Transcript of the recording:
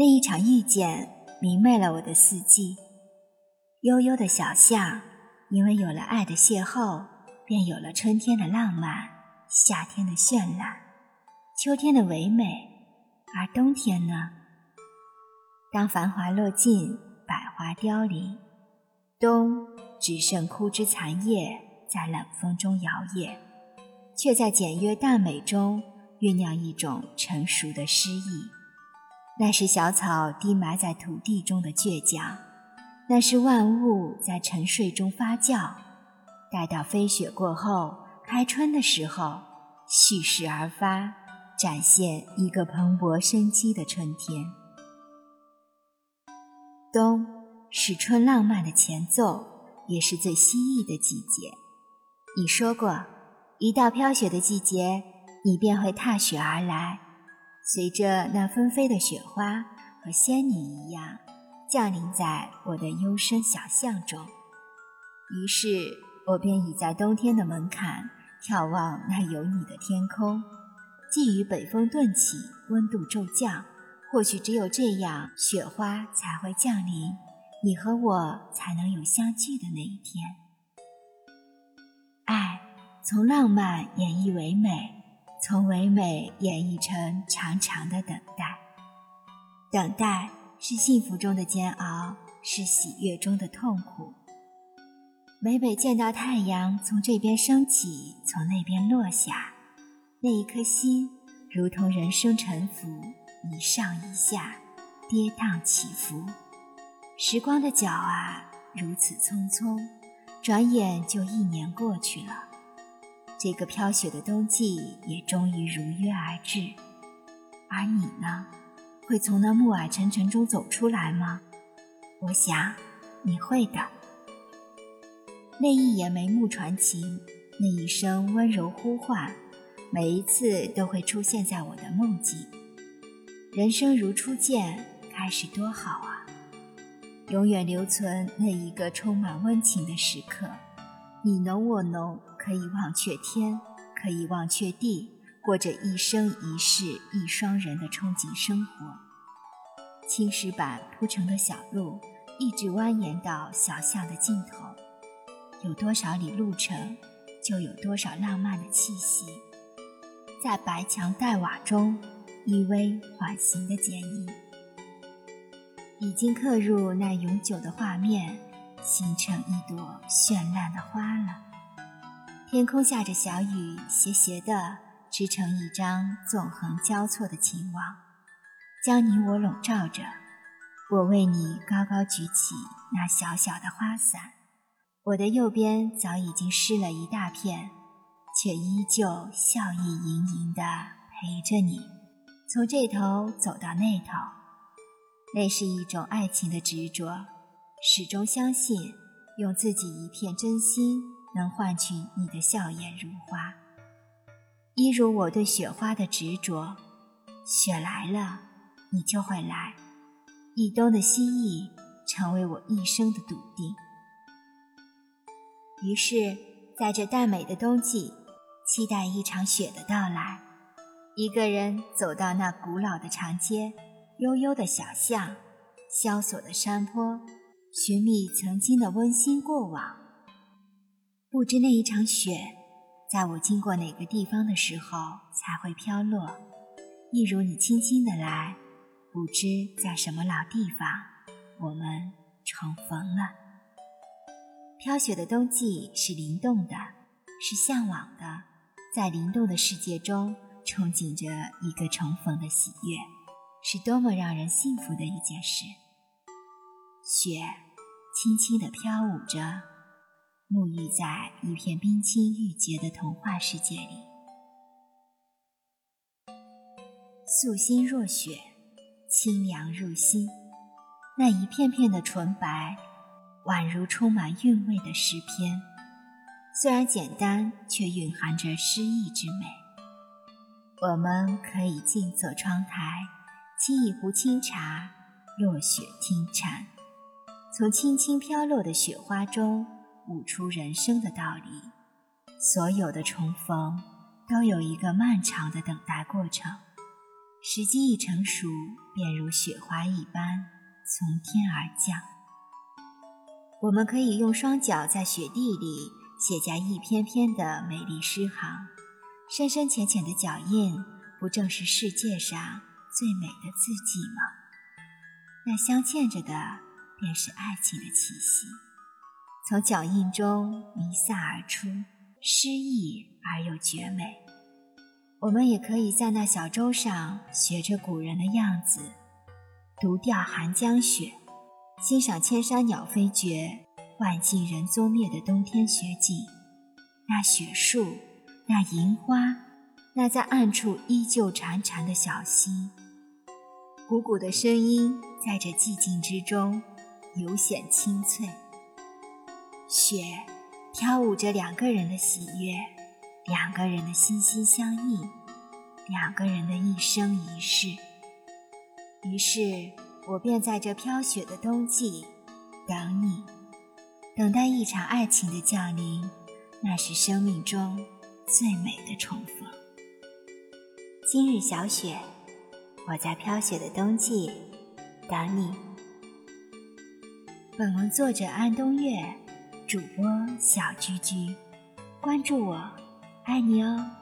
那一场遇见明媚了我的四季。悠悠的小巷，因为有了爱的邂逅，便有了春天的浪漫，夏天的绚烂，秋天的唯美。而冬天呢？当繁华落尽，百花凋零，冬只剩枯枝残叶在冷风中摇曳，却在简约淡美中酝酿一种成熟的诗意。那是小草低埋在土地中的倔强，那是万物在沉睡中发酵，待到飞雪过后，开春的时候，蓄势而发，展现一个蓬勃生机的春天。冬是春浪漫的前奏，也是最蜥蜴的季节。你说过，一到飘雪的季节，你便会踏雪而来，随着那纷飞的雪花，和仙女一样降临在我的幽深小巷中。于是我便倚在冬天的门槛，眺望那有你的天空。寄予北风顿起，温度骤降。或许只有这样，雪花才会降临，你和我才能有相聚的那一天。爱从浪漫演绎唯美，从唯美演绎成长长的等待。等待是幸福中的煎熬，是喜悦中的痛苦。每每见到太阳从这边升起，从那边落下，那一颗心如同人生沉浮。一上一下，跌宕起伏。时光的脚啊，如此匆匆，转眼就一年过去了。这个飘雪的冬季也终于如约而至。而你呢，会从那暮霭沉沉中走出来吗？我想你会的。那一眼眉目传情，那一声温柔呼唤，每一次都会出现在我的梦境。人生如初见，开始多好啊！永远留存那一个充满温情的时刻，你侬我侬，可以忘却天，可以忘却地，过着一生一世一双人的憧憬生活。青石板铺成的小路，一直蜿蜒到小巷的尽头。有多少里路程，就有多少浪漫的气息，在白墙黛瓦中。依偎缓行的剪影，已经刻入那永久的画面，形成一朵绚烂的花了。天空下着小雨，斜斜的织成一张纵横交错的情网，将你我笼罩着。我为你高高举起那小小的花伞，我的右边早已经湿了一大片，却依旧笑意盈盈地陪着你。从这头走到那头，那是一种爱情的执着，始终相信用自己一片真心能换取你的笑颜如花，一如我对雪花的执着。雪来了，你就会来，一冬的心意成为我一生的笃定。于是，在这淡美的冬季，期待一场雪的到来。一个人走到那古老的长街，悠悠的小巷，萧索的山坡，寻觅曾经的温馨过往。不知那一场雪，在我经过哪个地方的时候才会飘落？一如你轻轻的来，不知在什么老地方，我们重逢了。飘雪的冬季是灵动的，是向往的，在灵动的世界中。憧憬着一个重逢的喜悦，是多么让人幸福的一件事。雪轻轻地飘舞着，沐浴在一片冰清玉洁的童话世界里。素心若雪，清凉入心。那一片片的纯白，宛如充满韵味的诗篇。虽然简单，却蕴含着诗意之美。我们可以静坐窗台，沏一壶清茶，落雪听蝉，从轻轻飘落的雪花中悟出人生的道理。所有的重逢都有一个漫长的等待过程，时机一成熟，便如雪花一般从天而降。我们可以用双脚在雪地里写下一篇篇的美丽诗行，深深浅浅的脚印，不正是世界上最美的字迹吗？那镶嵌着的，便是爱情的气息，从脚印中弥散而出，诗意而又绝美。我们也可以在那小舟上学着古人的样子，独钓寒江雪，欣赏千山鸟飞绝、万径人踪灭的冬天雪景。那雪树，那银花，那在暗处依旧潺潺的小溪，汩汩的声音在这寂静之中尤显清脆。雪飘舞着两个人的喜悦。两个人的心心相印，两个人的一生一世。于是我便在这飘雪的冬季等你，等待一场爱情的降临。那是生命中最美的重逢。今日小雪，我在飘雪的冬季等你。本文作者安东月，主播小居居，关注我。爱你哦。